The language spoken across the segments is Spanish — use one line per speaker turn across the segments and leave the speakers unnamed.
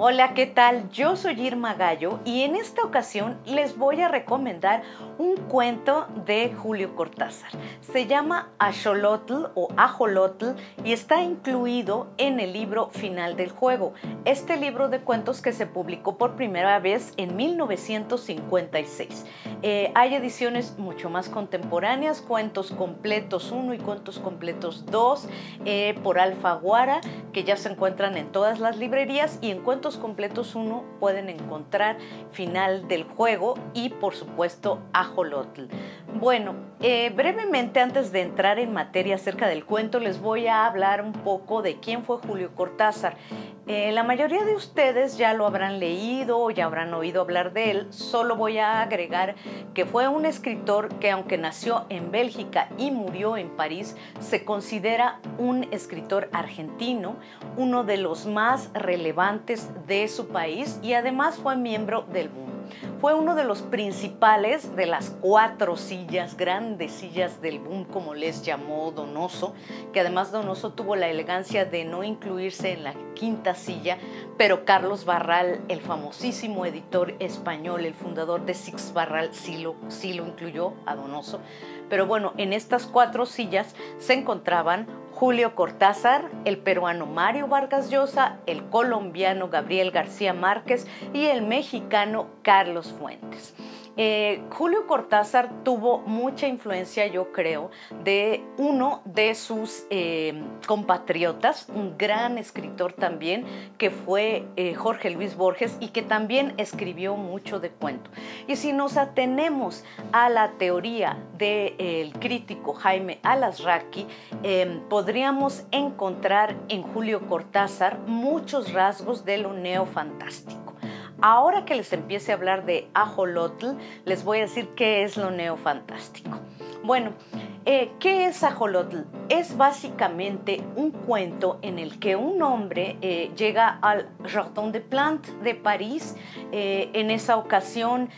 Hola, ¿qué tal? Yo soy Irma Gallo y en esta ocasión les voy a recomendar un cuento de Julio Cortázar. Se llama Axolotl o Ajolotl y está incluido en el libro Final del Juego, este libro de cuentos que se publicó por primera vez en 1956. Eh, hay ediciones mucho más contemporáneas, cuentos completos 1 y cuentos completos 2 eh, por Alfaguara, que ya se encuentran en todas las librerías y en cuentos completos 1 pueden encontrar final del juego y por supuesto ajolotl. Bueno, eh, brevemente antes de entrar en materia acerca del cuento les voy a hablar un poco de quién fue Julio Cortázar. Eh, la mayoría de ustedes ya lo habrán leído o ya habrán oído hablar de él, solo voy a agregar que fue un escritor que aunque nació en Bélgica y murió en París, se considera un escritor argentino, uno de los más relevantes de su país y además fue miembro del Boom. Fue uno de los principales de las cuatro sillas, grandes sillas del boom, como les llamó Donoso, que además Donoso tuvo la elegancia de no incluirse en la quinta silla, pero Carlos Barral, el famosísimo editor español, el fundador de Six Barral, sí lo, sí lo incluyó a Donoso. Pero bueno, en estas cuatro sillas se encontraban Julio Cortázar, el peruano Mario Vargas Llosa, el colombiano Gabriel García Márquez y el mexicano Carlos Fuentes. Eh, Julio Cortázar tuvo mucha influencia, yo creo, de uno de sus eh, compatriotas, un gran escritor también, que fue eh, Jorge Luis Borges y que también escribió mucho de cuento. Y si nos atenemos a la teoría del crítico Jaime Alasraqui, podríamos encontrar en Julio Cortázar muchos rasgos de lo neofantástico. Ahora que les empiece a hablar de ajolotl, les voy a decir qué es lo neofantástico. Bueno, eh, ¿Qué es Ajolotl? Es básicamente un cuento en el que un hombre eh, llega al Jardin de Plantes de París. Eh, en esa ocasión,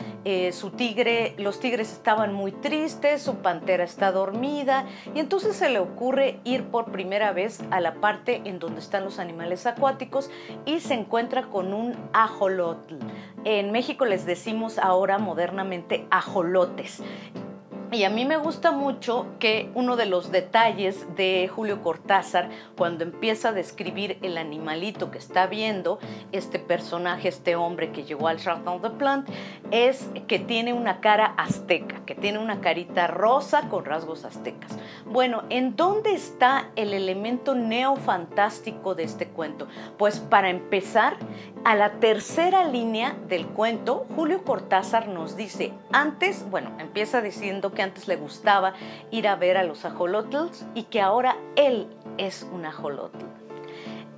su tigre, los tigres estaban muy tristes, su pantera está dormida, y entonces se le ocurre ir por primera vez a la parte en donde están los animales acuáticos y se encuentra con un ajolotl. En México les decimos ahora modernamente ajolotes. Y a mí me gusta mucho que uno de los detalles de Julio Cortázar, cuando empieza a describir el animalito que está viendo, este personaje, este hombre que llegó al Jardin de Plantes, es que tiene una cara azteca, que tiene una carita rosa con rasgos aztecas. Bueno, ¿en dónde está el elemento neofantástico de este cuento? Pues para empezar, a la tercera línea del cuento, Julio Cortázar nos dice, antes, bueno, empieza diciendo que antes le gustaba ir a ver a los ajolotls y que ahora él es un ajolotl.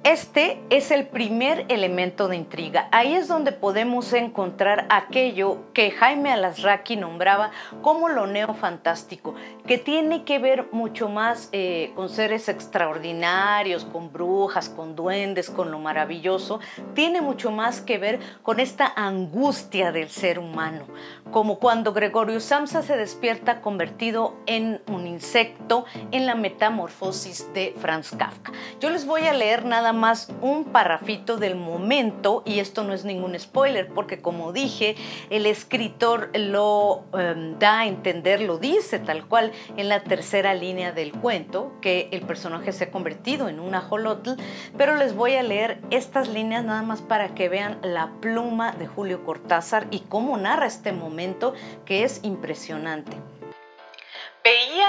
Este es el primer elemento de intriga. Ahí es donde podemos encontrar aquello que Jaime Alasraqui nombraba como lo neofantástico, que tiene que ver mucho más eh, con seres extraordinarios, con brujas, con duendes, con lo maravilloso. Tiene mucho más que ver con esta angustia del ser humano, como cuando Gregorio Samsa se despierta convertido en un insecto en la metamorfosis de Franz Kafka. Yo les voy a leer nada más un parrafito del momento y esto no es ningún spoiler porque como dije, el escritor lo em, da a entender, lo dice tal cual en la tercera línea del cuento, que el personaje se ha convertido en un ajolotl, pero les voy a leer estas líneas nada más para que vean la pluma de Julio Cortázar y cómo narra este momento que es impresionante.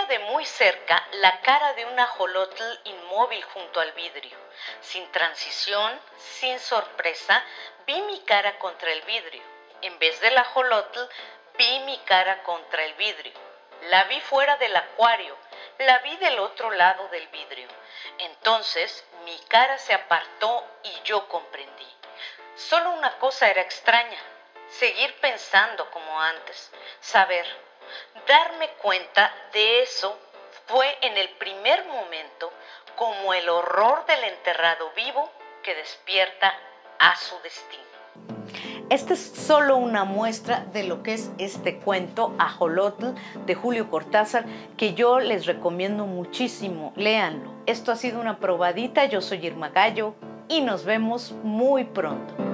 De muy cerca la cara de un ajolotl inmóvil junto al vidrio. Sin transición, sin sorpresa, vi mi cara contra el vidrio. En vez del ajolotl, vi mi cara contra el vidrio. La vi fuera del acuario, la vi del otro lado del vidrio. Entonces mi cara se apartó y yo comprendí. Solo una cosa era extraña, seguir pensando como antes, saber darme cuenta de eso fue en el primer momento como el horror del enterrado vivo que despierta a su destino. Esta es solo una muestra de lo que es este cuento Ajolotl de Julio Cortázar que yo les recomiendo muchísimo. Léanlo. Esto ha sido una probadita. Yo soy Irma Gallo y nos vemos muy pronto.